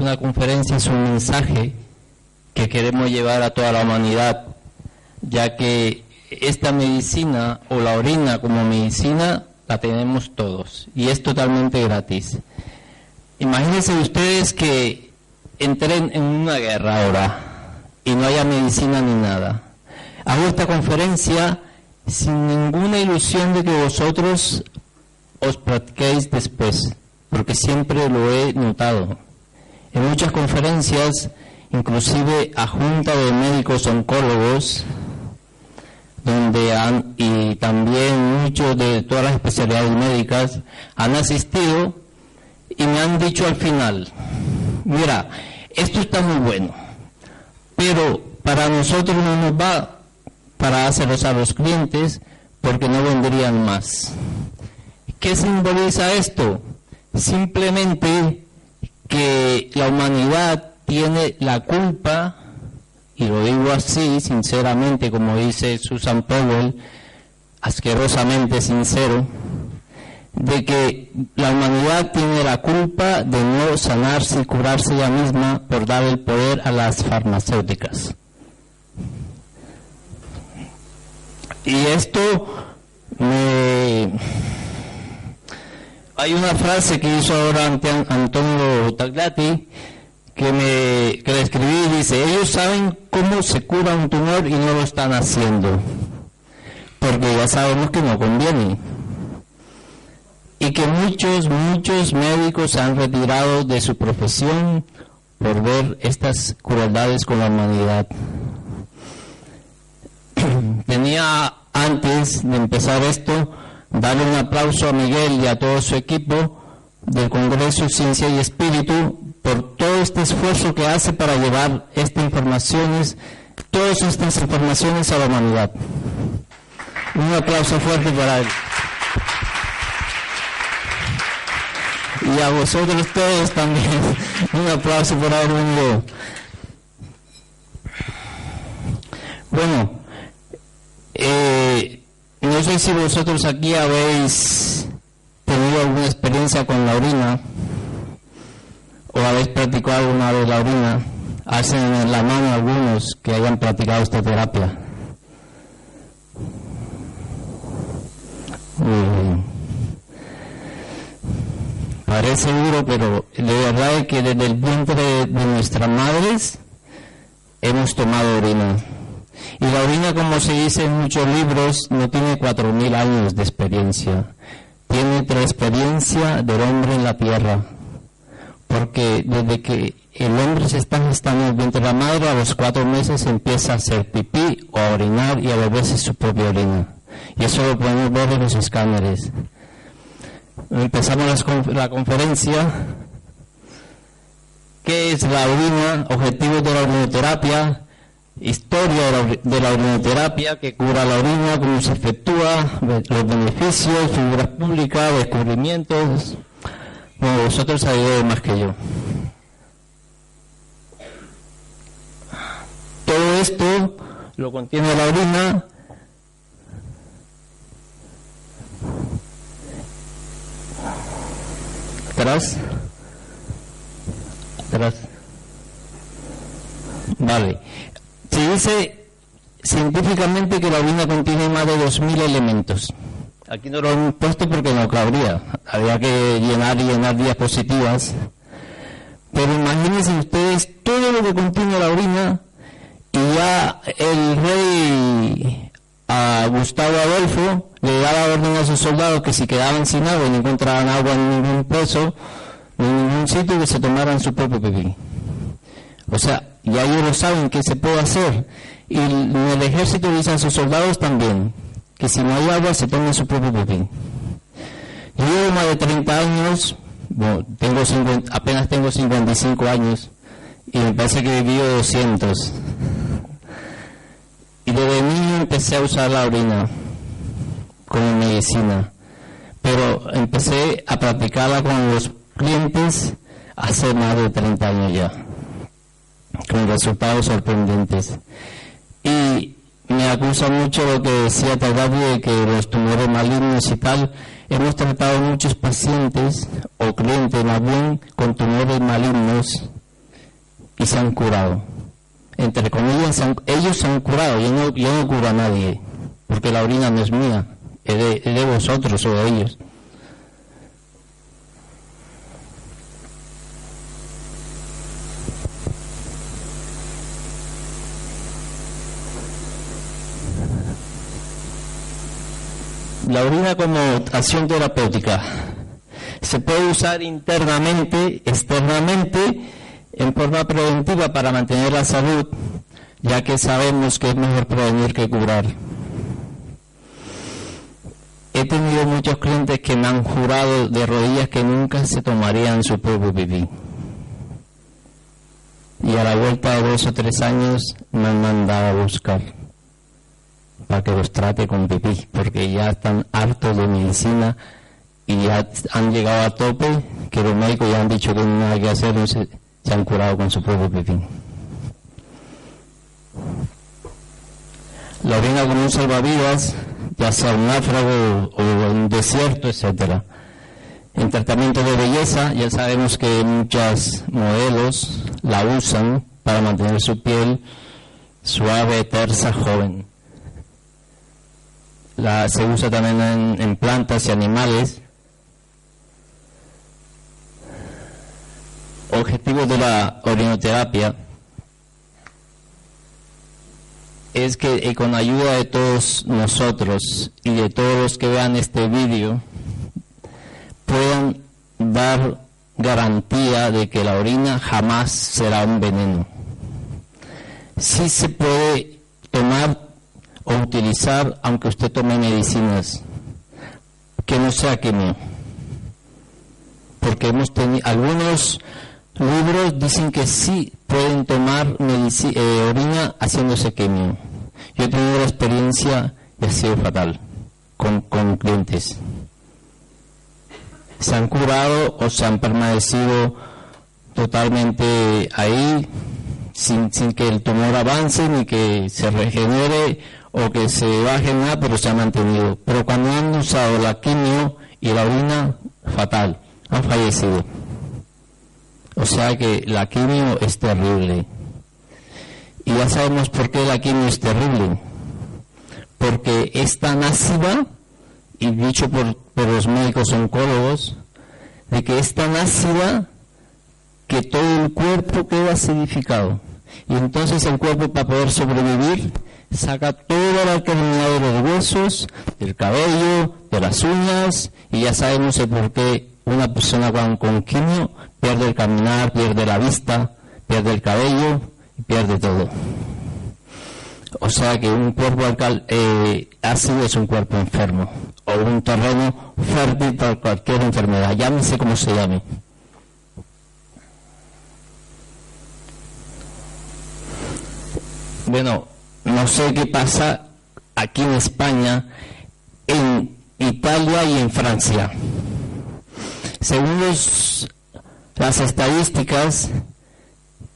una conferencia, es un mensaje que queremos llevar a toda la humanidad, ya que esta medicina o la orina como medicina la tenemos todos y es totalmente gratis. Imagínense ustedes que entren en una guerra ahora y no haya medicina ni nada. Hago esta conferencia sin ninguna ilusión de que vosotros os practiquéis después, porque siempre lo he notado. En muchas conferencias, inclusive a junta de médicos oncólogos, donde y también muchos de todas las especialidades médicas han asistido y me han dicho al final, mira, esto está muy bueno, pero para nosotros no nos va para hacerlos a los clientes porque no vendrían más. ¿Qué simboliza esto? Simplemente que la humanidad tiene la culpa, y lo digo así, sinceramente, como dice Susan Powell, asquerosamente sincero, de que la humanidad tiene la culpa de no sanarse y curarse ella misma por dar el poder a las farmacéuticas. Y esto me... Hay una frase que hizo ahora Antonio Taglati que, me, que le escribí dice, ellos saben cómo se cura un tumor y no lo están haciendo, porque ya sabemos que no conviene. Y que muchos, muchos médicos se han retirado de su profesión por ver estas crueldades con la humanidad. Tenía antes de empezar esto, darle un aplauso a Miguel y a todo su equipo del Congreso Ciencia y Espíritu por todo este esfuerzo que hace para llevar estas informaciones, todas estas informaciones a la humanidad. Un aplauso fuerte para él. Y a vosotros todos también. Un aplauso por haber venido. Bueno, eh, no sé si vosotros aquí habéis tenido alguna experiencia con la orina o habéis practicado alguna vez la orina. Hacen en la mano algunos que hayan practicado esta terapia. Parece duro, pero de verdad es que desde el vientre de nuestras madres hemos tomado orina. Y la orina, como se dice en muchos libros, no tiene cuatro mil años de experiencia. Tiene la experiencia del hombre en la tierra. Porque desde que el hombre se está gestando en de la madre, a los cuatro meses empieza a hacer pipí o a orinar y a beberse su propia orina. Y eso lo podemos ver en los escáneres. Empezamos la conferencia. ¿Qué es la orina? Objetivos de la orinoterapia historia de la, orinoterapia que cura la orina, cómo se efectúa, los beneficios, figuras públicas, descubrimientos. Bueno, vosotros sabéis más que yo. Todo esto lo contiene la orina. Atrás. Atrás. Vale. Se dice científicamente que la orina contiene más de 2.000 elementos. Aquí no lo han puesto porque no cabría. Había que llenar y llenar diapositivas. Pero imagínense ustedes todo lo que contiene la orina y ya el rey a Gustavo Adolfo le daba orden a sus soldados que si quedaban sin agua y no encontraban agua en ningún peso, en ningún sitio, que se tomaran su propio pipí. O sea, ya ellos lo saben que se puede hacer. Y el ejército dicen a sus soldados también, que si no hay agua se tomen su propio pipí. Yo llevo más de 30 años, bueno, tengo apenas tengo 55 años, y me parece que he vivido 200. Y desde niño empecé a usar la orina como medicina, pero empecé a practicarla con los clientes hace más de 30 años ya con resultados sorprendentes. Y me acusa mucho lo que decía Tagadi de que los tumores malignos y tal, Hemos tratado muchos pacientes o clientes más bien con tumores malignos y se han curado. Entre comillas, ellos se han curado, yo no, yo no curo a nadie, porque la orina no es mía, es de, de vosotros o de ellos. La orina como acción terapéutica se puede usar internamente, externamente, en forma preventiva para mantener la salud, ya que sabemos que es mejor prevenir que curar. He tenido muchos clientes que me han jurado de rodillas que nunca se tomarían su propio pipí. Y a la vuelta de dos o tres años me han mandado a buscar para que los trate con pipí, porque ya están hartos de medicina y ya han llegado a tope, que los médicos ya han dicho que no hay que hacer, se, se han curado con su propio pipí. La orina como un salvavidas, ya sea un náufrago o un desierto, etcétera. En tratamiento de belleza, ya sabemos que muchas modelos la usan para mantener su piel suave, tersa, joven se usa también en, plantas y animales. Objetivo de la orinoterapia es que con ayuda de todos nosotros y de todos los que vean este vídeo puedan dar garantía de que la orina jamás será un veneno. Sí se puede tomar o utilizar aunque usted tome medicinas que no sea quimio. Porque hemos tenido algunos libros dicen que sí pueden tomar eh, orina haciéndose quimio. Yo he tenido la experiencia y ha sido fatal con, con clientes. Se han curado o se han permanecido totalmente ahí sin, sin que el tumor avance ni que se regenere o que se baje nada, pero se ha mantenido. Pero cuando han usado la quimio y la orina, fatal, han fallecido. O sea que la quimio es terrible. Y ya sabemos por qué la quimio es terrible. Porque es tan ácida, y dicho por, por los médicos oncólogos, de que es tan ácida que todo el cuerpo queda acidificado. Y entonces el cuerpo para poder sobrevivir saca todo el de los huesos, del cabello, de las uñas, y ya sabemos por qué una persona con, con quimio pierde el caminar, pierde la vista, pierde el cabello y pierde todo. O sea que un cuerpo alcal, eh, ácido es un cuerpo enfermo o un terreno fértil para cualquier enfermedad, llámese como se llame. Bueno, no sé qué pasa aquí en España, en Italia y en Francia. Según las estadísticas,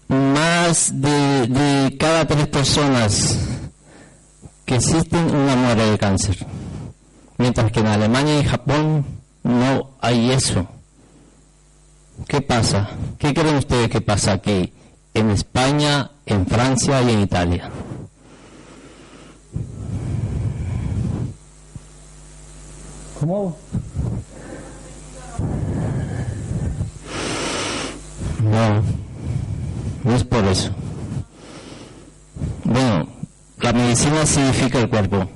más de, cada tres personas que existen una muere de cáncer. Mientras que en Alemania y Japón no hay eso. ¿Qué pasa? ¿Qué creen ustedes que pasa aquí? En España, en Francia y en Italia. No, no es por eso. Bueno, la medicina significa el cuerpo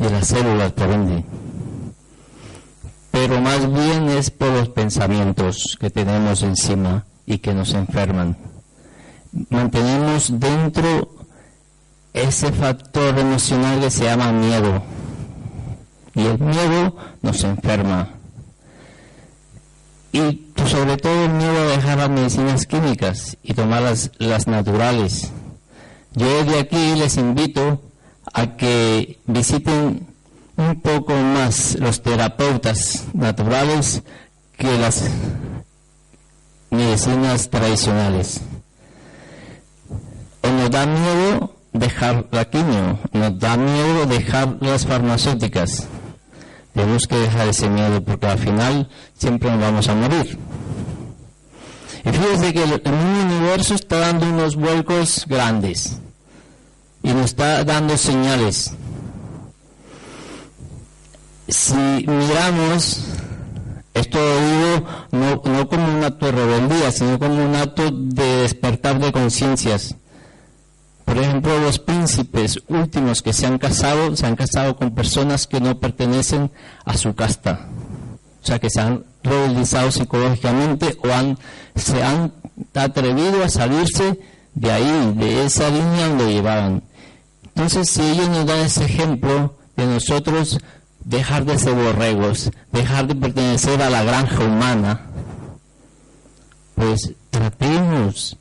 y las células por ende. Pero más bien es por los pensamientos que tenemos encima y que nos enferman. Mantenemos dentro ese factor emocional que se llama miedo y el miedo nos enferma. Y sobre todo el miedo a dejar las medicinas químicas y tomar las, las naturales. Yo de aquí les invito a que visiten un poco más los terapeutas naturales que las medicinas tradicionales. O nos da miedo dejar la quimio, nos da miedo dejar las farmacéuticas Tenemos que dejar ese miedo porque al final siempre nos vamos a morir. Y fíjense que el, universo está dando unos vuelcos grandes y nos está dando señales. Si miramos, esto lo digo no, no como un acto de rebeldía, sino como un acto de despertar de conciencias. Por ejemplo, los príncipes últimos que se han casado, se han casado con personas que no pertenecen a su casta. O sea, que se han rebeldizado psicológicamente o se han atrevido a salirse de ahí, de esa línea donde llevaban. Entonces, si ellos nos dan ese ejemplo de nosotros dejar de ser borregos, dejar de pertenecer a la granja humana, pues tratemos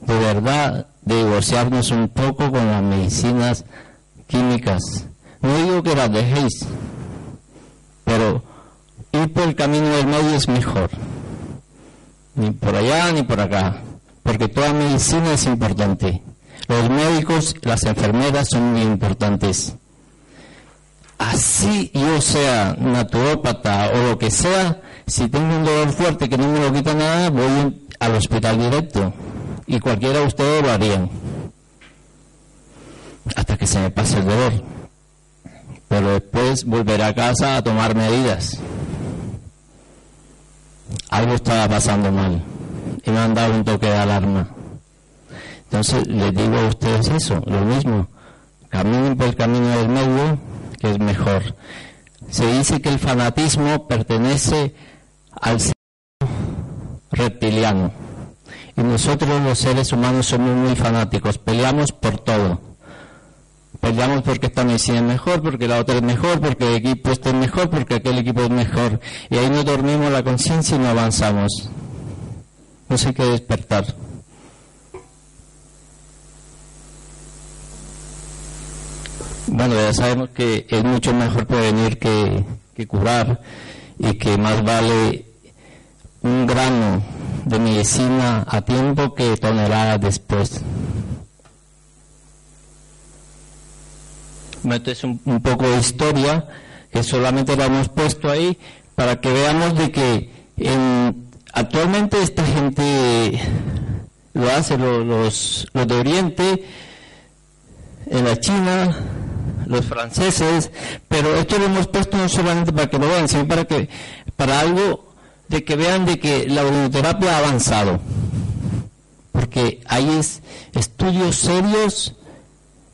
de verdad de divorciarnos un poco con las medicinas químicas. No digo que las dejéis, pero ir por el camino del medio es mejor. Ni por allá ni por acá, porque toda medicina es importante. Los médicos, las enfermeras son muy importantes. Así yo sea naturópata o lo que sea, si tengo un dolor fuerte que no me lo quita nada, voy al hospital directo y cualquiera de ustedes lo harían hasta que se me pase el dolor. Pero después volveré a casa a tomar medidas. Algo estaba pasando mal y me han dado un toque de alarma. Entonces les digo a ustedes eso, lo mismo. Caminen por el camino del medio, que es mejor. Se dice que el fanatismo pertenece al reptiliano y nosotros los seres humanos somos muy fanáticos, peleamos por todo. Peleamos porque esta medicina es mejor, porque la otra es mejor, porque el equipo este es mejor, porque aquel equipo es mejor. Y ahí no dormimos la conciencia y no avanzamos. No sé qué despertar. Bueno, ya sabemos que es mucho mejor prevenir que, que curar y que más vale un grano de medicina a tiempo que toneladas después. Esto es un, poco de historia que solamente lo hemos puesto ahí para que veamos de que actualmente esta gente lo hace los, los de Oriente, en la China, los franceses, pero esto lo hemos puesto no solamente para que lo vean, sino para que para algo de que vean de que la orinoterapia ha avanzado. Porque hay estudios serios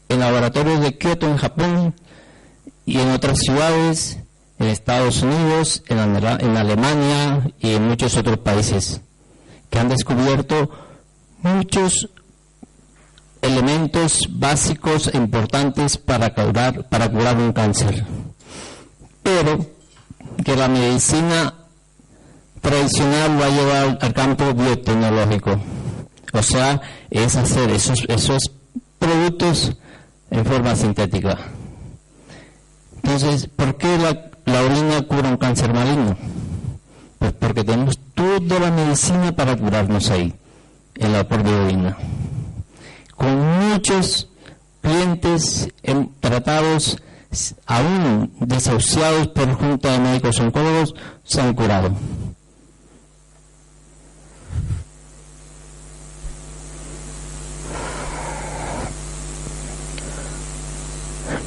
en laboratorios de Kyoto en Japón y en otras ciudades, en Estados Unidos, en, en Alemania y en muchos otros países, que han descubierto muchos elementos básicos e importantes para curar, para curar un cáncer. Pero que la medicina tradicional va a llevar al campo biotecnológico. O sea, es hacer esos, esos productos en forma sintética. Entonces, ¿por qué la, orina cura un cáncer maligno? Pues porque tenemos toda la medicina para curarnos ahí, en la propia orina. Con muchos clientes tratados, aún desahuciados por junta de médicos oncólogos, se han curado.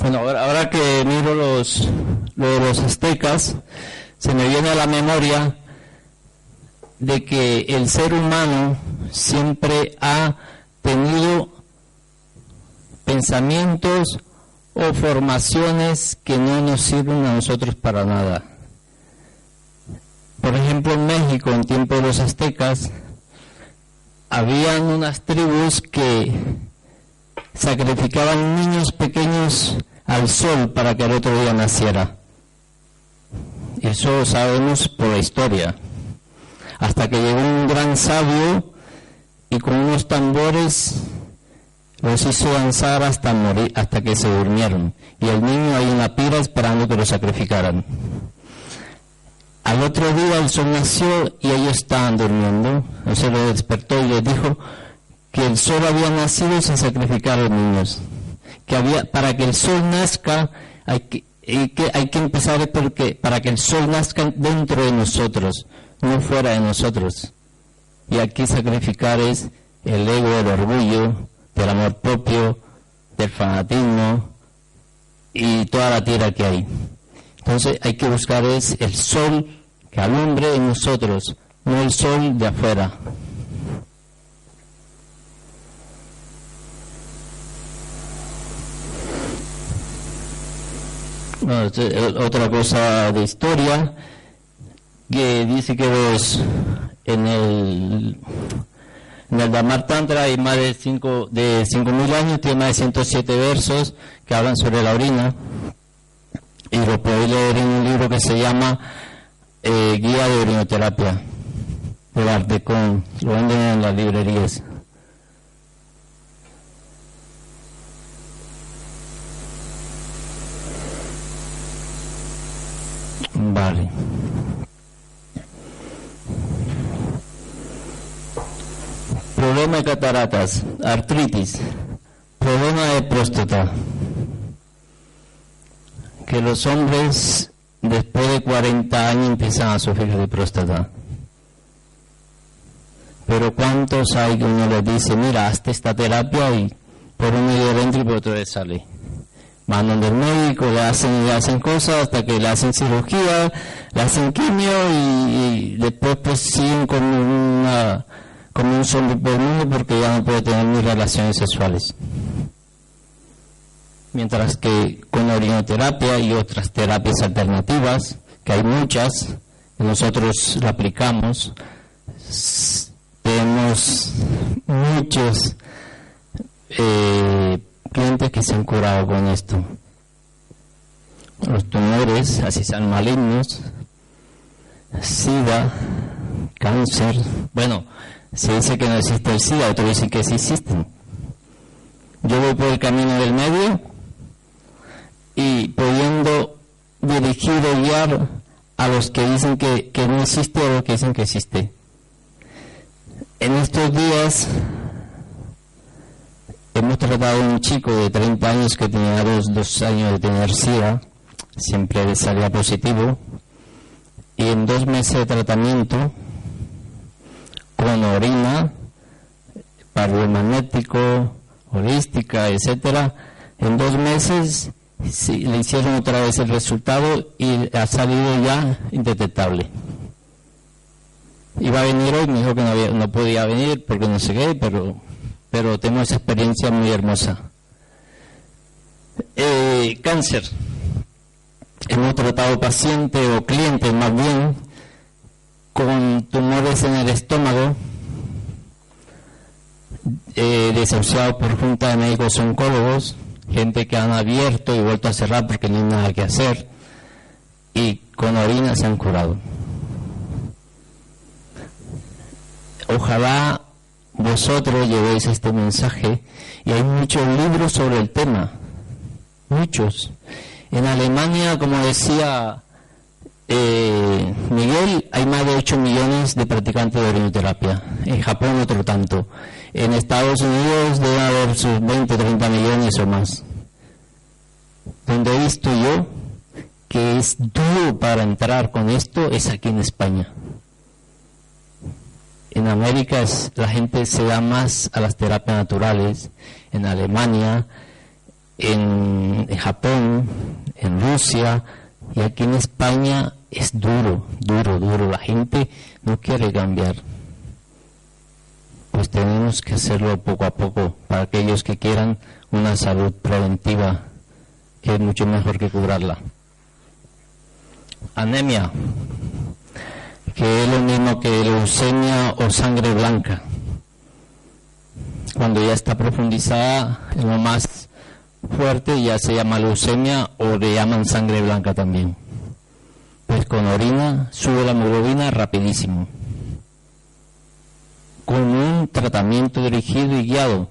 Bueno, ahora, que miro los, los aztecas, se me viene a la memoria de que el ser humano siempre ha tenido pensamientos o formaciones que no nos sirven a nosotros para nada. Por ejemplo, en México, en tiempo de los aztecas, habían unas tribus que sacrificaban niños pequeños al sol para que el otro día naciera. Eso sabemos por la historia. Hasta que llegó un gran sabio y con unos tambores los hizo danzar hasta morir, hasta que se durmieron. Y el niño ahí en la pira esperando que lo sacrificaran. Al otro día el sol nació y ellos estaban durmiendo. El sol lo despertó y les dijo que el sol había nacido sin sacrificar a los niños que había, para que el sol nazca, hay que, y que hay que empezar porque, para que el sol nazca dentro de nosotros, no fuera de nosotros. Y aquí sacrificar es el ego, el orgullo, del amor propio, del fanatismo y toda la tierra que hay. Entonces hay que buscar es el sol que alumbre en nosotros, no el sol de afuera. Otra cosa de historia que dice que los en el en el Dhamar Tantra hay más de 5 de cinco mil años, tiene más de 107 versos que hablan sobre la orina y lo podéis leer en un libro que se llama eh, Guía de Orinoterapia de Artecon, lo venden en las librerías. Vale. Problema de cataratas, artritis, problema de próstata. Que los hombres después de 40 años empiezan a sufrir de próstata. Pero ¿cuántos hay que uno les dice, mira, hazte esta terapia y por un medio entra y por otro le sale? Mandan del médico, le hacen, le hacen cosas hasta que le hacen cirugía, le hacen quimio y, después pues siguen como una como un zombie por el mundo porque ya no puede tener ni relaciones sexuales. Mientras que con la orinoterapia y otras terapias alternativas, que hay muchas, que nosotros la aplicamos, tenemos muchos eh, clientes que se han curado con esto. Los tumores, así sean malignos, SIDA, cáncer. Bueno, se dice que no existe el SIDA, otros dicen que sí existen. Yo voy por el camino del medio y pudiendo dirigir o guiar a los que dicen que, que no existe o a los que dicen que existe. En estos días Hemos tratado a un chico de 30 años que tenía dos, años de tener SIDA, siempre salía positivo, y en dos meses de tratamiento, con orina, magnético, holística, etcétera, en dos meses le hicieron otra vez el resultado y ha salido ya indetectable. Iba a venir hoy, me dijo que no, no podía venir porque no sé qué, pero pero tengo esa experiencia muy hermosa. Eh, cáncer. Hemos tratado pacientes o clientes más bien con tumores en el estómago, eh, desahuciados por junta de médicos oncólogos, gente que han abierto y vuelto a cerrar porque no hay nada que hacer, y con orina se han curado. Ojalá vosotros llevéis este mensaje y hay muchos libros sobre el tema, muchos. En Alemania, como decía eh, Miguel, hay más de 8 millones de practicantes de orinoterapia. En Japón otro tanto. En Estados Unidos debe haber sus 20, 30 millones o más. Donde he visto yo que es duro para entrar con esto es aquí en España en América la gente se da más a las terapias naturales, en Alemania, en, Japón, en Rusia, y aquí en España es duro, duro, duro. La gente no quiere cambiar. Pues tenemos que hacerlo poco a poco para aquellos que quieran una salud preventiva, que es mucho mejor que curarla. Anemia que es lo mismo que leucemia o sangre blanca. Cuando ya está profundizada en lo más fuerte ya se llama leucemia o le llaman sangre blanca también. Pues con orina sube la hemoglobina rapidísimo. Con un tratamiento dirigido y guiado.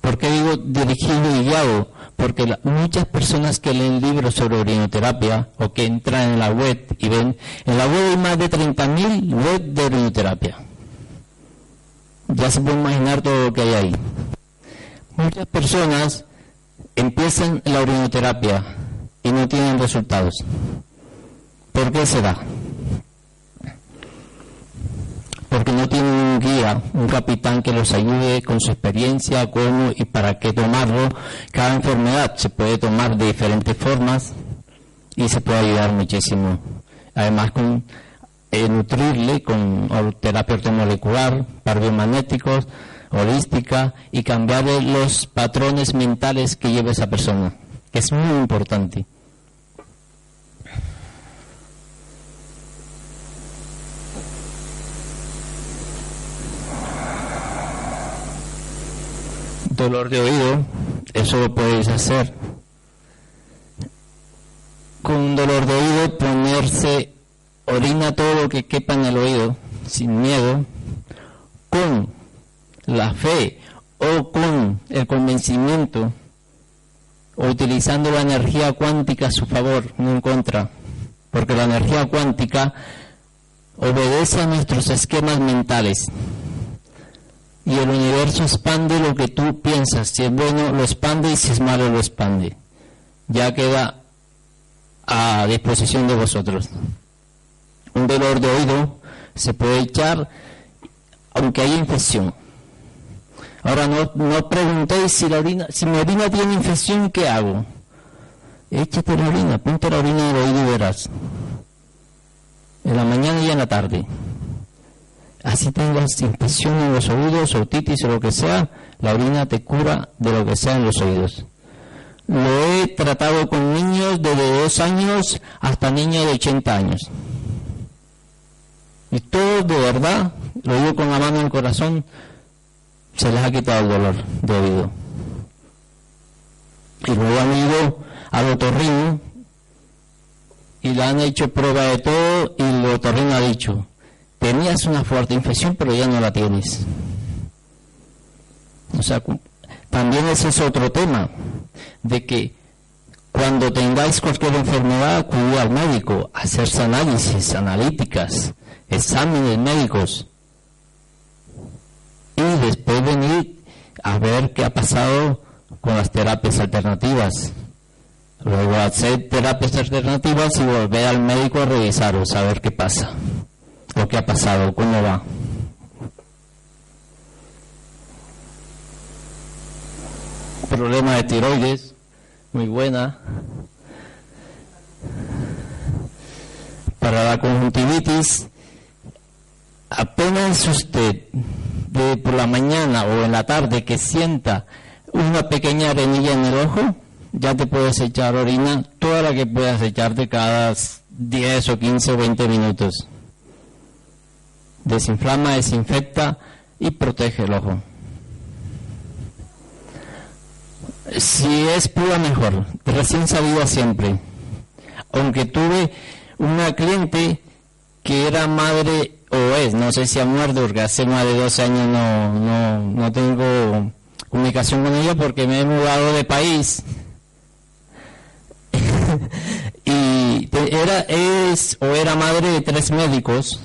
¿Por qué digo dirigido y guiado? Porque muchas personas que leen libros sobre orinoterapia o que entran en la web y ven, en la web hay más de 30.000 web de orinoterapia. Ya se puede imaginar todo lo que hay ahí. Muchas personas empiezan la orinoterapia y no tienen resultados. ¿Por qué será? Porque no tienen un guía, un capitán que los ayude con su experiencia, cómo y para qué tomarlo. Cada enfermedad se puede tomar de diferentes formas y se puede ayudar muchísimo. Además, con eh, nutrirle con terapia ortomolecular, biomagnéticos, holística y cambiarle los patrones mentales que lleva esa persona, que es muy importante. Dolor de oído, eso lo podéis hacer. Con un dolor de oído ponerse orina todo lo que quepa en el oído, sin miedo, con la fe o con el convencimiento, o utilizando la energía cuántica a su favor, no en contra, porque la energía cuántica obedece a nuestros esquemas mentales y el universo expande lo que tú piensas. Si es bueno, lo expande y si es malo, lo expande. Ya queda a disposición de vosotros. Un dolor de oído se puede echar aunque haya infección. Ahora no, no preguntéis si, la si mi orina tiene infección, ¿qué hago? Échate la orina, ponte la orina en oído y verás. En la mañana y en la tarde así tengas infección en los oídos, otitis o lo que sea, la orina te cura de lo que sea en los oídos. Lo he tratado con niños desde dos años hasta niños de 80 años. Y todo de verdad, lo digo con la mano en el corazón, se les ha quitado el dolor de oído. Y luego han ido al otorrino y le han hecho prueba de todo y el otorrino ha dicho, tenías una fuerte infección, pero ya no la tienes. O sea, también ese es otro tema, de que cuando tengáis cualquier enfermedad, acudir al médico, hacerse análisis, analíticas, exámenes médicos, y después venir a ver qué ha pasado con las terapias alternativas. Luego hacer terapias alternativas y volver al médico a revisaros, a ver qué pasa lo que ha pasado, cómo va. Problema de tiroides, muy buena. Para la conjuntivitis, apenas usted de por la mañana o en la tarde que sienta una pequeña arenilla en el ojo, ya te puedes echar orina, toda la que puedas echarte cada 10 o 15 o 20 minutos desinflama, desinfecta y protege el ojo. Si es pura mejor, recién salida siempre. Aunque tuve una cliente que era madre o es, no sé si ha muerto porque hace más de 12 años no, no, no tengo comunicación con ella porque me he mudado de país. y era, es o era madre de tres médicos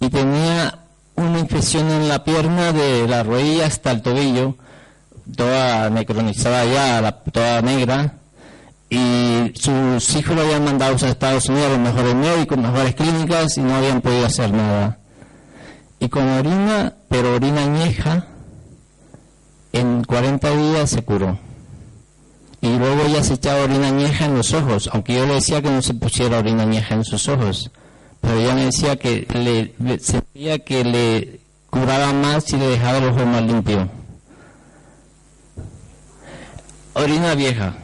y tenía una infección en la pierna de la rodilla hasta el tobillo, toda necronizada ya, toda negra, y sus hijos lo habían mandado a Estados Unidos a los mejores médicos, mejores clínicas y no habían podido hacer nada. Y con orina, pero orina añeja, en 40 días se curó. Y luego ella se echaba orina añeja en los ojos, aunque yo le decía que no se pusiera orina añeja en sus ojos pero ella me decía que le sentía que le curaba más si le dejaba los ojos más limpios. Orina vieja.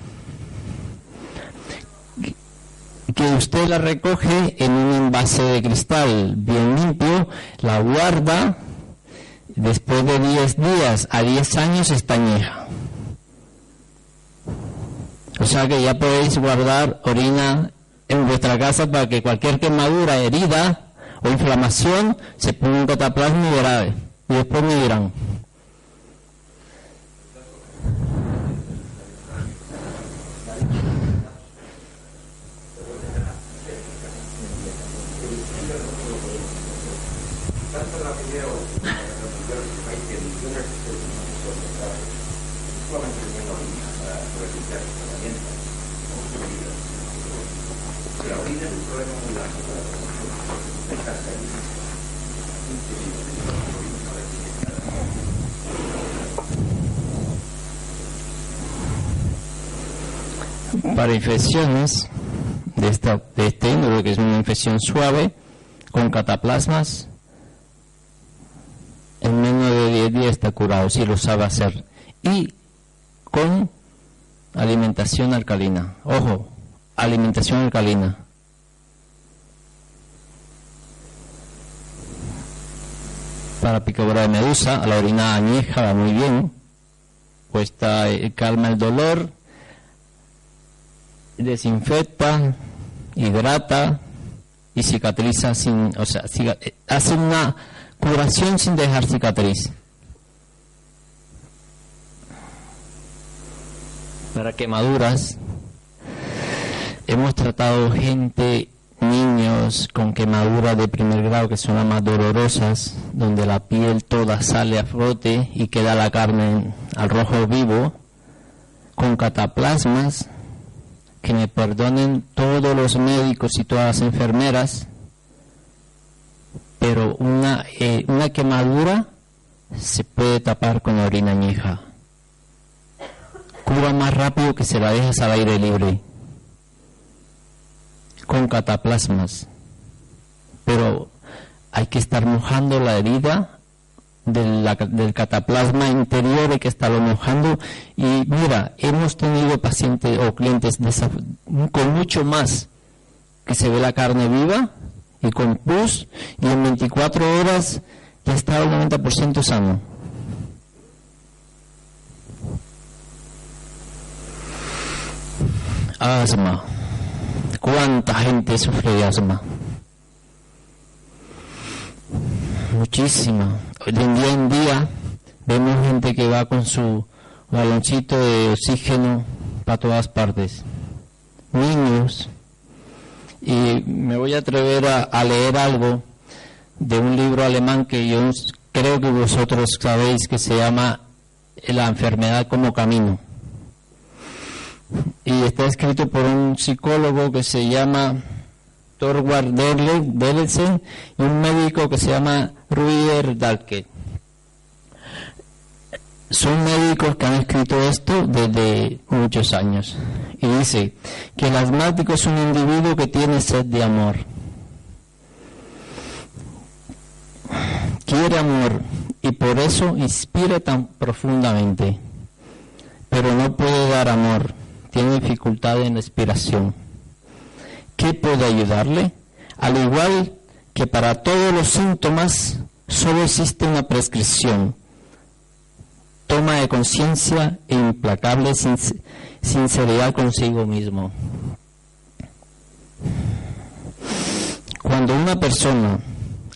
Que usted la recoge en un envase de cristal bien limpio, la guarda, después de 10 días a 10 años está añeja. O sea que ya podéis guardar orina en vuestra casa para que cualquier quemadura, herida o inflamación se ponga cataplasma y grave. Y después me dirán. Para infecciones de, esta, de este índole, que es una infección suave, con cataplasmas, en menos de 10 días está curado, si lo sabe hacer. Y con alimentación alcalina. Ojo, alimentación alcalina. Para picadura de medusa, la orina añeja va muy bien, está, eh, calma el dolor, desinfecta, hidrata y cicatriza sin, o sea, eh, hace una curación sin dejar cicatriz. Para quemaduras, hemos tratado gente, niños con quemaduras de primer grado que son las más dolorosas, donde la piel toda sale a flote y queda la carne al rojo vivo, con cataplasmas, que me perdonen todos los médicos y todas las enfermeras, pero una, eh, una quemadura se puede tapar con orina añeja. Cura más rápido que se la dejas al aire libre, con cataplasmas. Pero hay que estar mojando la herida del, del cataplasma interior que está lo mojando y mira, hemos tenido pacientes o clientes con mucho más que se ve la carne viva y con pus y en 24 horas ya está al 90% sano. Asma. ¿Cuánta gente sufre de asma? Muchísima. De día en día vemos gente que va con su baloncito de oxígeno para todas partes. Niños, y me voy a atrever a, leer algo de un libro alemán que yo creo que vosotros sabéis que se llama La enfermedad como camino. Y está escrito por un psicólogo que se llama Thorwald Dellesen y un médico que se llama Ruider Dalke son médicos que han escrito esto desde muchos años. Y dice que el asmático es un individuo que tiene sed de amor. Quiere amor y por eso inspira tan profundamente. Pero no puede dar amor. Tiene dificultad en la inspiración. ¿Qué puede ayudarle? Al igual que para todos los síntomas, solo existe una prescripción toma de conciencia e implacable sinceridad consigo mismo. Cuando una persona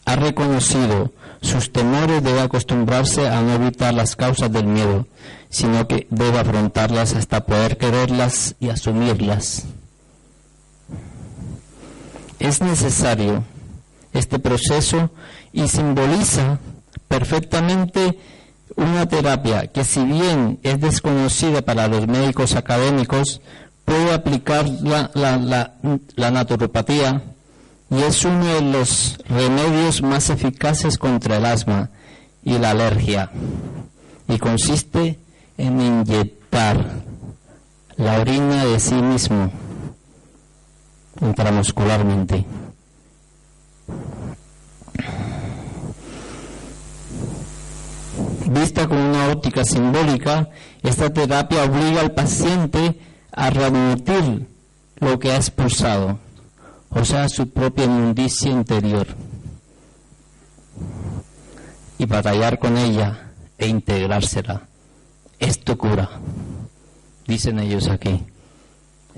ha reconocido sus temores debe acostumbrarse a no evitar las causas del miedo, sino que debe afrontarlas hasta poder quererlas y asumirlas. Es necesario este proceso y simboliza perfectamente una terapia que si bien es desconocida para los médicos académicos, puede aplicar la, la, naturopatía y es uno de los remedios más eficaces contra el asma y la alergia y consiste en inyectar la orina de sí mismo intramuscularmente. Vista con una óptica simbólica, esta terapia obliga al paciente a readmitir lo que ha expulsado, o sea, su propia inmundicia interior, y batallar con ella e integrársela. Esto cura, dicen ellos aquí.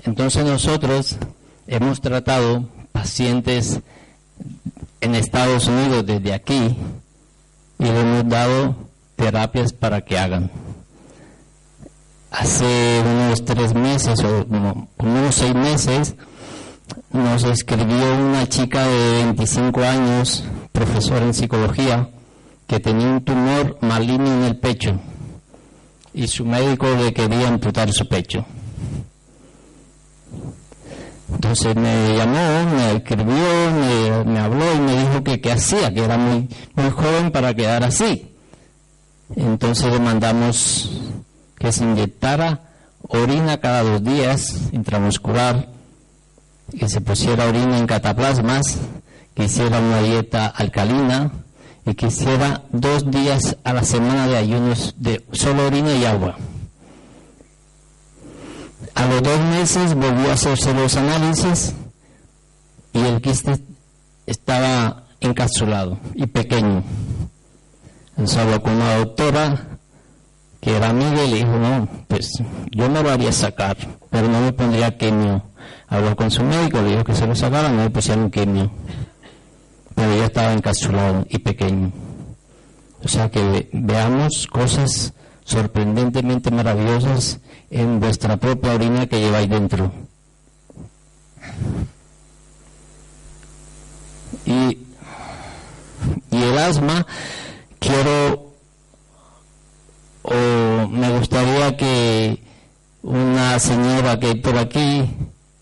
Entonces nosotros hemos tratado pacientes en Estados Unidos desde aquí y le hemos dado terapias para que hagan. Hace unos tres meses o unos seis meses nos escribió una chica de 25 años, profesora en psicología, que tenía un tumor maligno en el pecho y su médico le quería amputar su pecho. Entonces me llamó, me escribió, me, habló y me dijo que qué hacía, que era muy, muy joven para quedar así. Entonces le mandamos que se inyectara orina cada dos días intramuscular, que se pusiera orina en cataplasmas, que hiciera una dieta alcalina y que hiciera dos días a la semana de ayunos de solo orina y agua. A los dos meses volvió a hacerse los análisis y el quiste estaba encapsulado y pequeño. Habló con una doctora que era amiga y le dijo, no, pues yo me lo haría sacar, pero no me pondría quimio. Habló con su médico, le dijo que se lo sacara, no le pusieron quimio. Pero ya estaba encapsulado y pequeño. O sea que veamos cosas sorprendentemente maravillosas en vuestra propia orina que lleváis dentro. Y, y el asma, quiero o me gustaría que una señora que hay por aquí,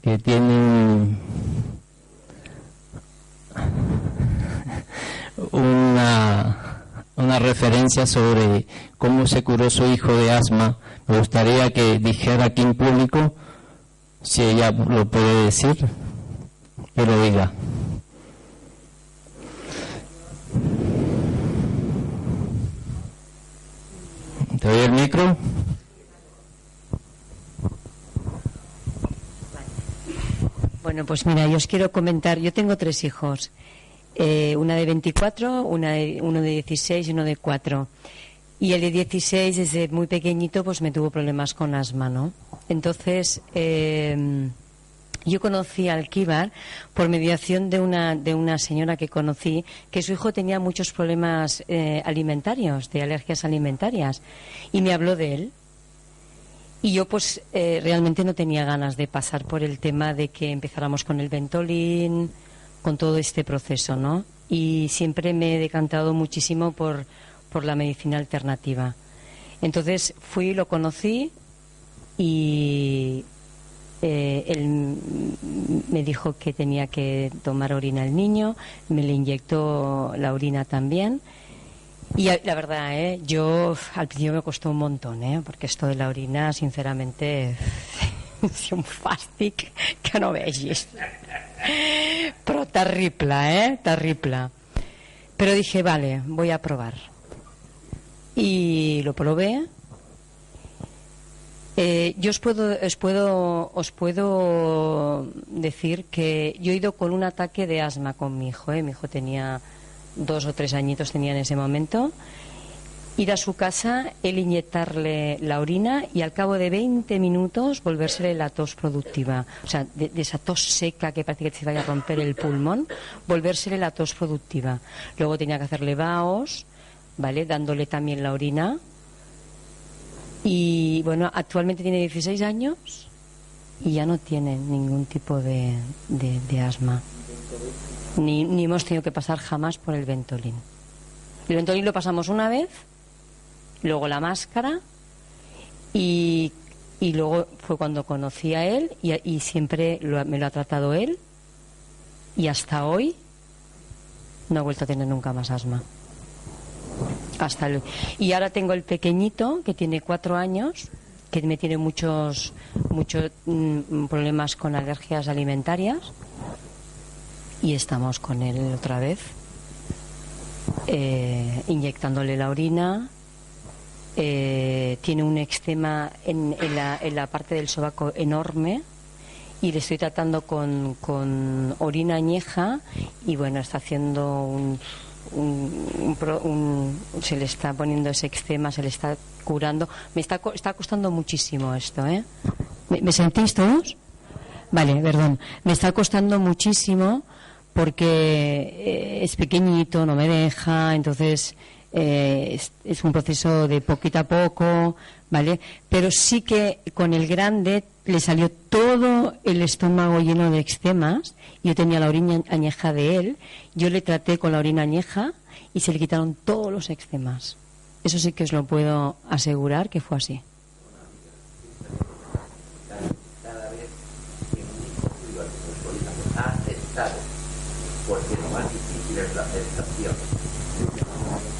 que tiene una, una referencia sobre cómo se curó su hijo de asma, me gustaría que dijera aquí en público, si ella lo puede decir, que lo diga. ¿Te doy el micro? Bueno, pues mira, yo os quiero comentar, yo tengo tres hijos, eh, una de 24, una uno de 16 y uno de 4. Y el de 16, desde muy pequeñito, pues me tuvo problemas con asma, ¿no? Entonces, eh, yo conocí al Alquíbar por mediación de una, de una señora que conocí, que su hijo tenía muchos problemas eh, alimentarios, de alergias alimentarias, y me habló de él. Y yo pues eh, realmente no tenía ganas de pasar por el tema de que empezáramos con el Ventolin, con todo este proceso, ¿no? Y siempre me he decantado muchísimo por, por la medicina alternativa. Entonces fui, lo conocí y eh, él me dijo que tenía que tomar orina el niño, me le inyectó la orina también. Y la verdad, ¿eh? yo al principio me costó un montón, ¿eh? porque esto de la orina, sinceramente, es un fàstic que no vegis. Pero terrible, ¿eh? Terrible. Pero dije, vale, voy a probar. Y lo probé eh, yo os puedo, os puedo, os puedo decir que yo he ido con un ataque de asma con mi hijo. ¿eh? Mi hijo tenía dos o tres añitos, tenía en ese momento. Ir a su casa, él inyectarle la orina y al cabo de 20 minutos volvérsele la tos productiva. O sea, de, esa tos seca que parece que se vaya a romper el pulmón, volvérsele la tos productiva. Luego tenía que hacerle vaos, ¿vale? Dándole también la orina y bueno, actualmente tiene 16 años y ya no tiene ningún tipo de, de, asma. Ni, ni, hemos tenido que pasar jamás por el Ventolin. El Ventolin lo pasamos una vez, luego la máscara y, y luego fue cuando conocí a él y, y siempre me lo ha tratado él y hasta hoy no ha vuelto a tener nunca más asma. Hasta Y ahora tengo el pequeñito, que tiene cuatro años, que me tiene muchos, muchos mm, problemas con alergias alimentarias. Y estamos con él otra vez, eh, inyectándole la orina. Eh, tiene un eczema en, la, en la parte del sobaco enorme y le estoy tratando con, con orina añeja y bueno, está haciendo un un, se le está poniendo ese eczema, se le está curando. Me está, está costando muchísimo esto, ¿eh? ¿Me, sentís todos? Vale, perdón. Me está costando muchísimo porque eh, es pequeñito, no me deja, entonces eh, es, un proceso de poquito a poco, ¿vale? Pero sí que con el grande le salió todo el estómago lleno de eczemas. Yo tenía la orina añeja de él, yo le traté con la orina añeja y se le quitaron todos los eczemas. Eso sí que os lo puedo asegurar que fue así.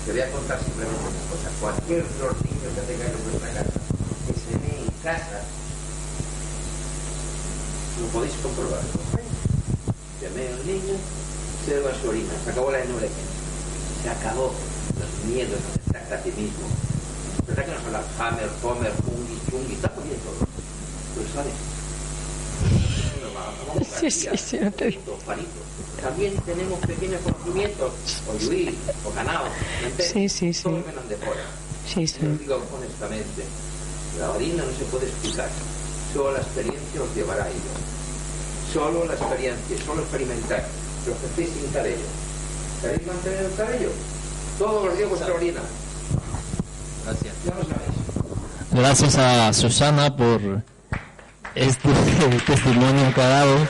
Te voy a contar simplemente una cosa. Cualquier niños que tengan en vuestra casa, que se ve en casa, lo podéis comprobar. Llamé al niño, se va su orina, se acabó la enurequia, se acabó los miedos a ti mismo. ¿Verdad que nos habla Hammer, Homer, Fungi, Chungi? Está muy bien todo. Pero sabes, Sí, sí, sí, no te digo. También tenemos pequeños conocimientos, o Lluís, o Canao, Sí, sí, sí. todo menos de fuera. Sí, sí. Yo digo honestamente, la orina no se puede explicar, solo la experiencia os llevará a ello. Solo la experiencia, solo experimentar. Pero que estéis sin cabello. ¿Queréis mantener el cabello? Todos los días vuestra orina. Gracias. Ya lo sabéis. Gracias a Susana por este testimonio que ha dado.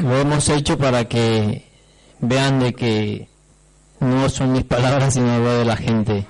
Lo hemos hecho para que vean de que no son mis palabras sino lo de la gente.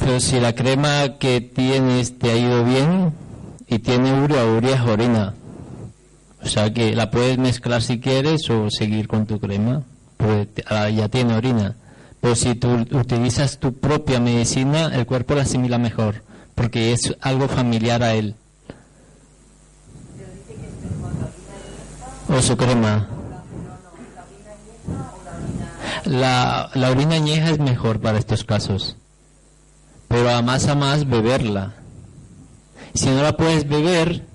Pero si la crema que tienes te ha ido bien y tiene urea, urea es orina. O sea que la puedes mezclar si quieres o seguir con tu crema, pues ah, ya tiene orina. Pero si tú utilizas tu propia medicina, el cuerpo la asimila mejor, porque es algo familiar a él. O su crema. La, la orina añeja es mejor para estos casos. Pero a más a más beberla. Si no la puedes beber,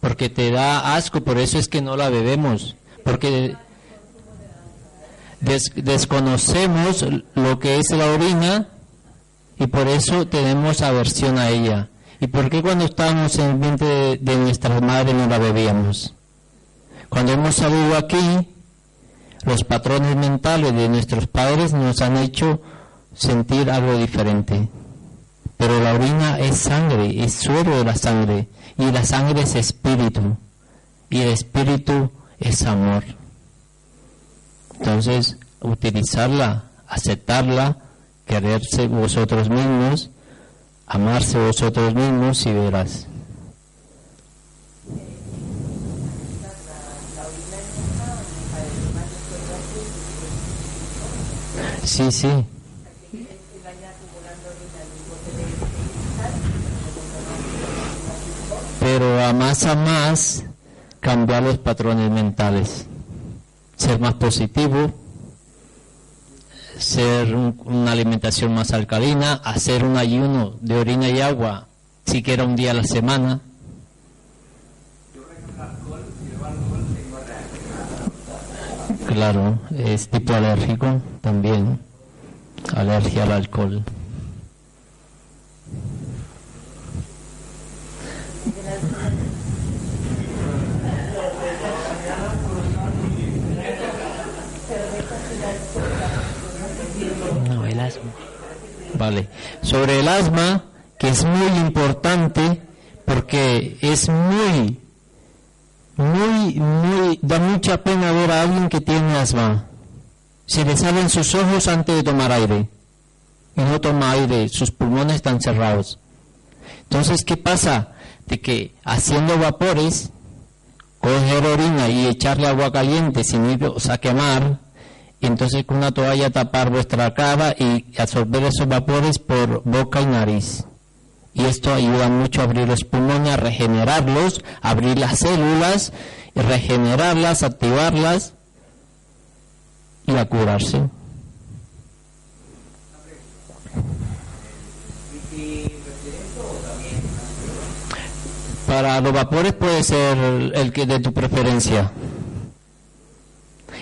porque te da asco, por eso es que no la bebemos. Porque des- desconocemos lo que es la orina y por eso tenemos aversión a ella. ¿Y por qué cuando estábamos en el vientre de, de nuestra madre no la bebíamos? Cuando hemos salido aquí, los patrones mentales de nuestros padres nos han hecho sentir algo diferente. Pero la orina es sangre, es suero de la sangre, y la sangre es espíritu, y el espíritu es amor. Entonces, utilizarla, aceptarla, quererse vosotros mismos, amarse vosotros mismos y verás. Sí, sí. Pero a más a más cambiar los patrones mentales, ser más positivo, ser un- una alimentación más alcalina, hacer un ayuno de orina y agua, siquiera un día a la semana. Claro, es tipo alérgico también, alergia al alcohol. No, el asma. Vale. Sobre el asma, que es muy importante porque es muy, muy, muy, da mucha pena ver a alguien que tiene asma. Se le salen sus ojos antes de tomar aire. Y no toma aire, sus pulmones están cerrados. Entonces, ¿qué pasa? De que haciendo vapores, coger orina y echarle agua caliente sin irlos a quemar, y entonces con una toalla tapar vuestra cara y absorber esos vapores por boca y nariz. Y esto ayuda mucho a abrir los pulmones, a regenerarlos, a abrir las células, y regenerarlas, activarlas y a curarse. Para los vapores puede ser el que de tu preferencia.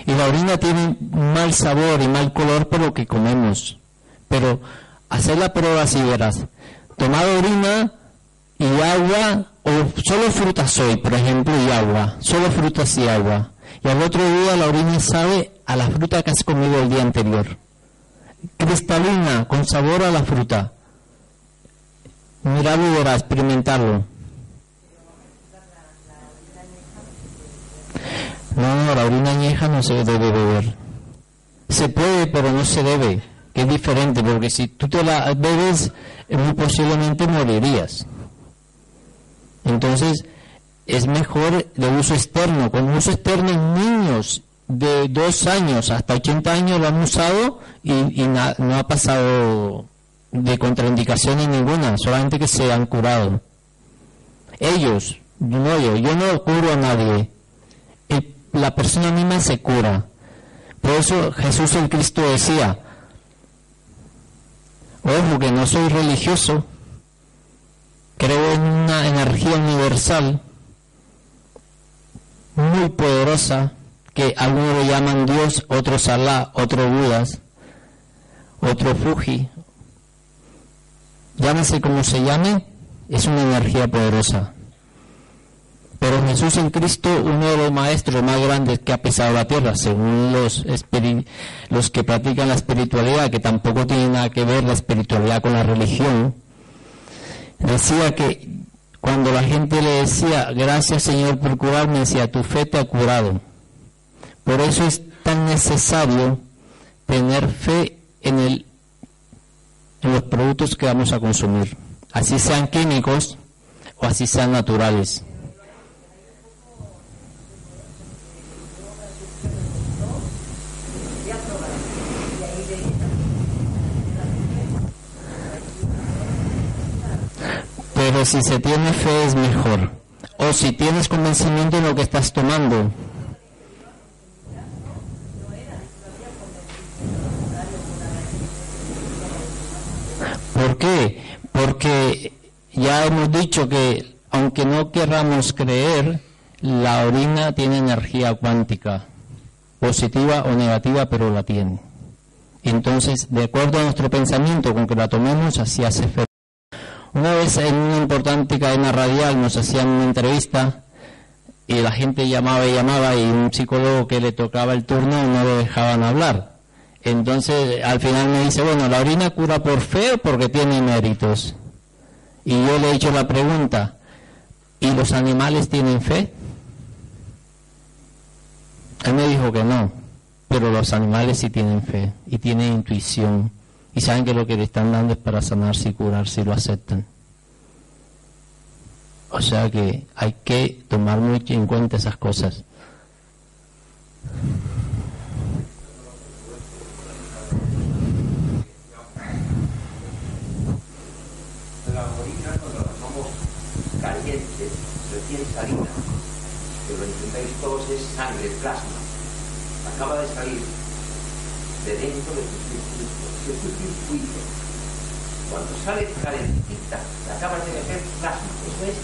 Y la orina tiene mal sabor y mal color por lo que comemos. Pero hacer la prueba si verás. Tomar orina y agua, o solo frutas hoy, por ejemplo, y agua. Solo frutas y agua. Y al otro día la orina sabe a la fruta que has comido el día anterior. cristalina, con sabor a la fruta. Mirarlo y verás, experimentarlo. No, la orina añeja no se debe beber. Se puede, pero no se debe, que es diferente, porque si tú te la bebes, muy posiblemente morirías. Entonces, es mejor de uso externo. Con uso externo niños de dos años hasta 80 años lo han usado y, no ha pasado de contraindicaciones ninguna, solamente que se han curado. Ellos, no yo, yo no curo a nadie. La persona misma se cura. Por eso Jesús el Cristo decía, ojo que no soy religioso, creo en una energía universal muy poderosa que algunos le llaman Dios, otros Alá, otros Budas, otro Fuji. Llámese como se llame, es una energía poderosa. Pero Jesús en Cristo, uno de los maestros más grandes que ha pisado la tierra, según los, los que practican la espiritualidad, que tampoco tiene nada que ver la espiritualidad con la religión, decía que cuando la gente le decía, gracias Señor por curarme, decía, tu fe te ha curado. Por eso es tan necesario tener fe en, el, en los productos que vamos a consumir, así sean químicos o así sean naturales. Si se tiene fe es mejor. O si tienes convencimiento en lo que estás tomando, ¿Por qué? Porque ya hemos dicho que aunque no querramos creer, la orina tiene energía cuántica, positiva o negativa, pero la tiene. Entonces, de acuerdo a nuestro pensamiento, con que la tomemos, así hace efecto. Una vez en una importante cadena radial nos hacían una entrevista y la gente llamaba y llamaba y un psicólogo que le tocaba el turno no lo dejaban hablar. Entonces, al final me dice, bueno, ¿la orina cura por fe o porque tiene méritos? Y yo le he hecho la pregunta, ¿y los animales tienen fe? Él me dijo que no, pero los animales sí tienen fe y tienen intuición y saben que lo que le están dando es para sanarse y curarse y lo aceptan. O sea que hay que tomar mucho en cuenta esas cosas. recién salida, que lo entendáis todos, es sangre, plasma. Acaba de salir de dentro de tu Cuando sale calentita, la acabas de meter plasma. Eso es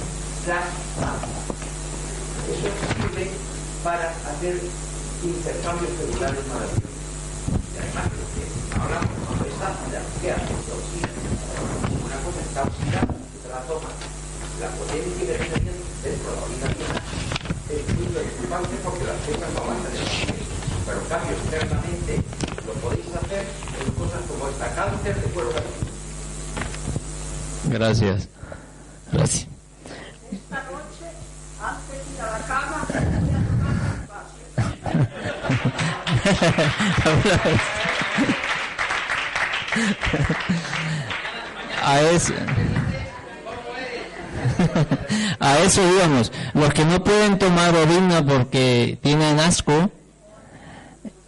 plasma. Eso sirve para hacer intercambios celulares maravillosos. Y además, que hablamos cuando está ácida, ¿qué hace? Una cosa está oxidada, se la toma la potencia que de la orina es muy preocupante porque las cosas no avanzan en la Pero cambio, externamente lo podéis hacer cosas como esta, cáncer de cuero cabelludo. Gracias. Gracias. Esta noche, antes de ir a la cama, voy a a eso a eso digamos, los que no pueden tomar orina porque tienen asco,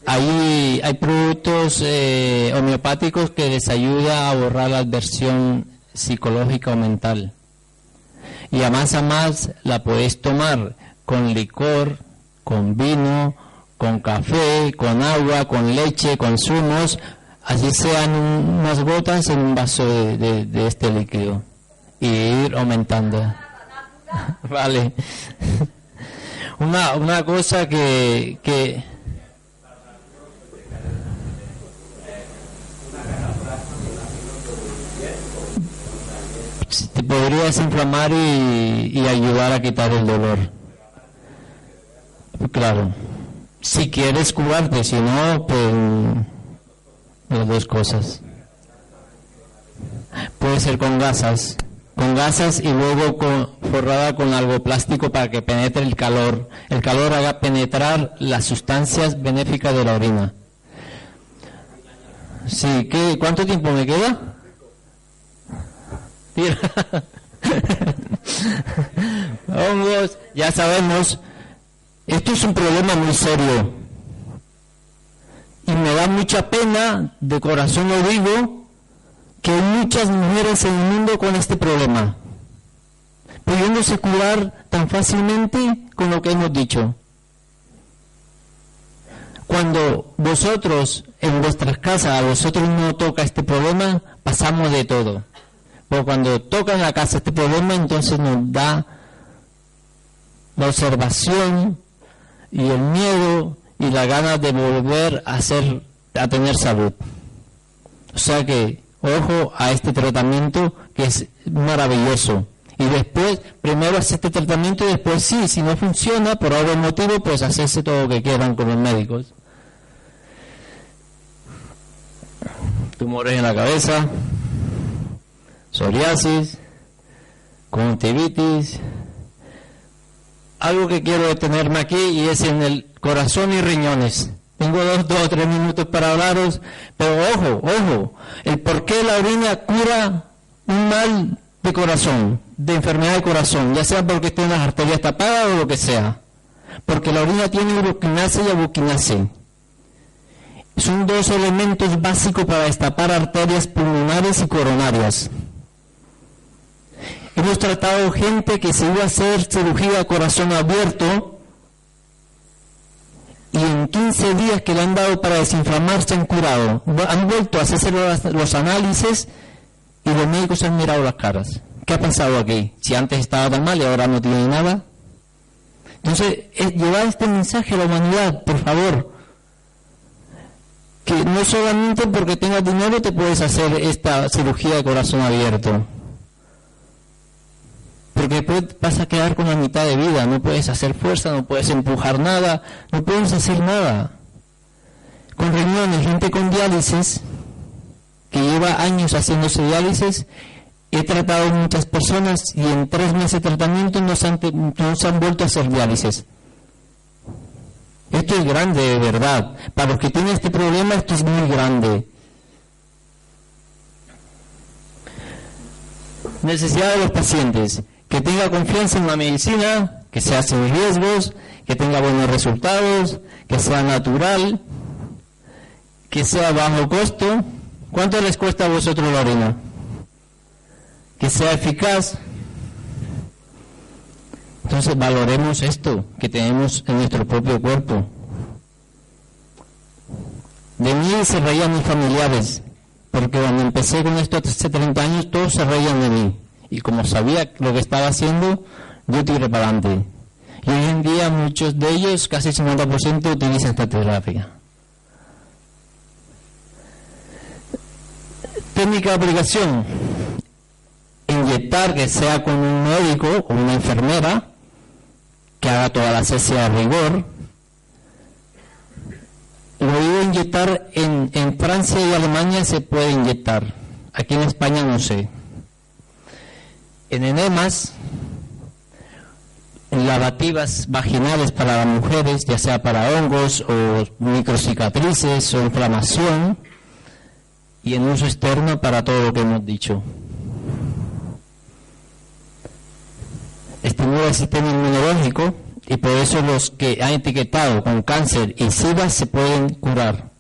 hay, hay productos eh, homeopáticos que les ayuda a borrar la adversión psicológica o mental. Y a más a más la puedes tomar con licor, con vino, con café, con agua, con leche, con zumos, así sean unas gotas en un vaso de este líquido y ir aumentando. vale. una, una cosa que, que te podría desinflamar y, ayudar a quitar el dolor. Claro. Si quieres curarte, si no, pues las dos cosas. Puede ser con gasas, con gasas y luego con, forrada con algo plástico para que penetre el calor. El calor haga penetrar las sustancias benéficas de la orina. Sí, ¿qué, ¿cuánto tiempo me queda? Vamos, ya sabemos, esto es un problema muy serio. Y me da mucha pena, de corazón lo digo, que hay muchas mujeres en el mundo con este problema, pudiéndose curar tan fácilmente con lo que hemos dicho. Cuando vosotros en vuestras casas a vosotros no toca este problema, pasamos de todo. Pero cuando toca en la casa este problema, entonces nos da la observación y el miedo y la ganas de volver a ser a tener salud. O sea que ojo a este tratamiento que es maravilloso. Y después, primero hace este tratamiento y después sí, si no funciona por algún motivo, pues hacerse todo lo que quieran con los médicos. Tumores en la cabeza, psoriasis, conjuntivitis. Algo que quiero detenerme aquí y es en el corazón y riñones. Tengo dos, dos tres minutos para hablaros, pero ojo, ojo, el por qué la orina cura un mal de corazón, de enfermedad de corazón, ya sea porque tiene las arterias tapadas o lo que sea. Porque la orina tiene uroquinase y abuquinase. Son dos elementos básicos para destapar arterias pulmonares y coronarias. Hemos tratado gente que se iba a hacer cirugía de corazón abierto y en 15 días que le han dado para desinflamarse han curado. Han vuelto a hacerse los, análisis y los médicos han mirado las caras. ¿Qué ha pasado aquí? Si antes estaba tan mal y ahora no tiene nada. Entonces, llevar este mensaje a la humanidad, por favor. Que no solamente porque tengas dinero te puedes hacer esta cirugía de corazón abierto porque después vas a quedar con la mitad de vida, no puedes hacer fuerza, no puedes empujar nada, no puedes hacer nada. Con riñones, gente con diálisis, que lleva años haciéndose diálisis, he tratado muchas personas y en tres meses de tratamiento no se han vuelto a hacer diálisis. Esto es grande, de verdad. Para los que tienen este problema, esto es muy grande. Necesidad de los pacientes que tenga confianza en la medicina, que sea sin riesgos, que tenga buenos resultados, que sea natural, que sea bajo costo. ¿Cuánto les cuesta a vosotros la orina? Que sea eficaz. Entonces valoremos esto que tenemos en nuestro propio cuerpo. De mí se reían mis familiares, porque cuando empecé con esto hace 30 años todos se reían de mí y como sabía lo que estaba haciendo, yo tiré para adelante. Y hoy en día muchos de ellos, casi el 50%, utilizan esta terapia. Técnica de aplicación. Inyectar que sea con un médico o una enfermera que haga toda la sesión a rigor. Lo digo inyectar en Francia y Alemania se puede inyectar. Aquí en España no sé en enemas, en lavativas vaginales para las mujeres, ya sea para hongos o microcicatrices o inflamación, y en uso externo para todo lo que hemos dicho. Estimula el sistema inmunológico y por eso los que han etiquetado con cáncer y SIDA se pueden curar.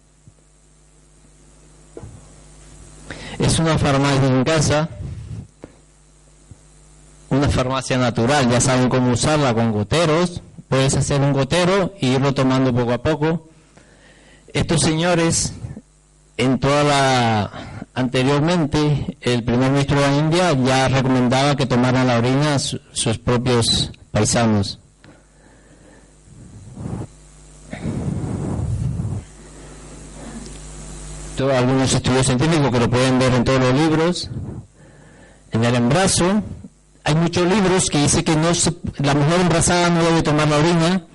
Es una farmacia en casa una farmacia natural, ya saben cómo usarla con goteros, puedes hacer un gotero y irlo tomando poco a poco. Estos señores, en toda la anteriormente, el primer ministro de la India ya recomendaba que tomaran la orina sus propios paisanos. algunos estudios científicos que lo pueden ver en todos los libros. En el embrazo, hay muchos libros que dice que no la mujer embarazada no debe tomar la orina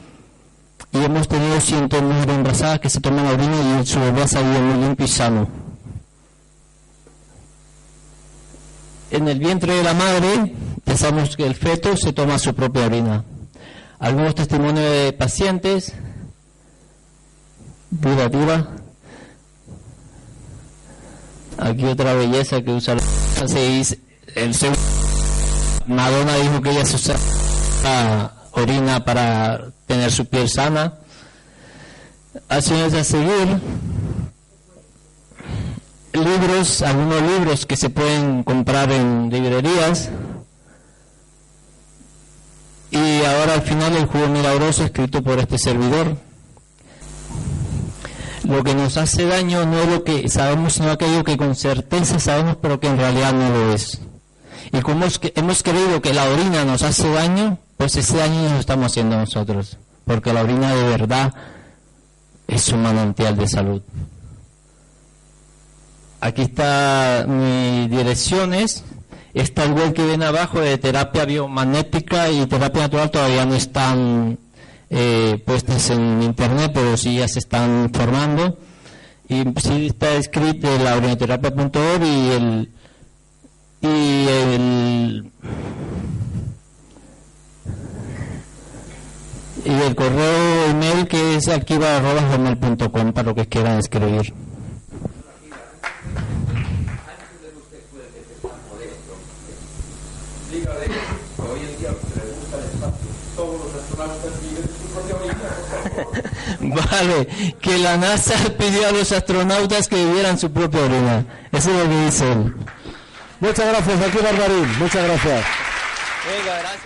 y hemos tenido cientos de mujeres embarazadas que se toman la orina y su bebé ha muy limpio y sano. En el vientre de la madre pensamos que el feto se toma su propia orina. Algunos testimonios de pacientes, vida viva. Aquí otra belleza que usa el 6, el segundo Madonna dijo que ella se usa orina para tener su piel sana. Así es a seguir libros, algunos libros que se pueden comprar en librerías. Y ahora al final el jugo milagroso escrito por este servidor. Lo que nos hace daño no es lo que sabemos, sino aquello que con certeza sabemos, pero que en realidad no lo es. Y como hemos creído que la orina nos hace daño, pues ese daño nos lo estamos haciendo nosotros. Porque la orina de verdad es un manantial de salud. Aquí está mis direcciones. Está el web que viene abajo de terapia biomagnética y terapia natural todavía no están eh, puestas en internet, pero sí ya se están formando. Y sí está escrito la orinoterapia.org y el y el y el correo email que es arquiva.com para lo que quieran escribir. Vale, que la NASA pidió a los astronautas que vivieran su propia orina. Eso es lo que dice Muchas gracias, aquí Barbarín. Muchas gracias. Gracias.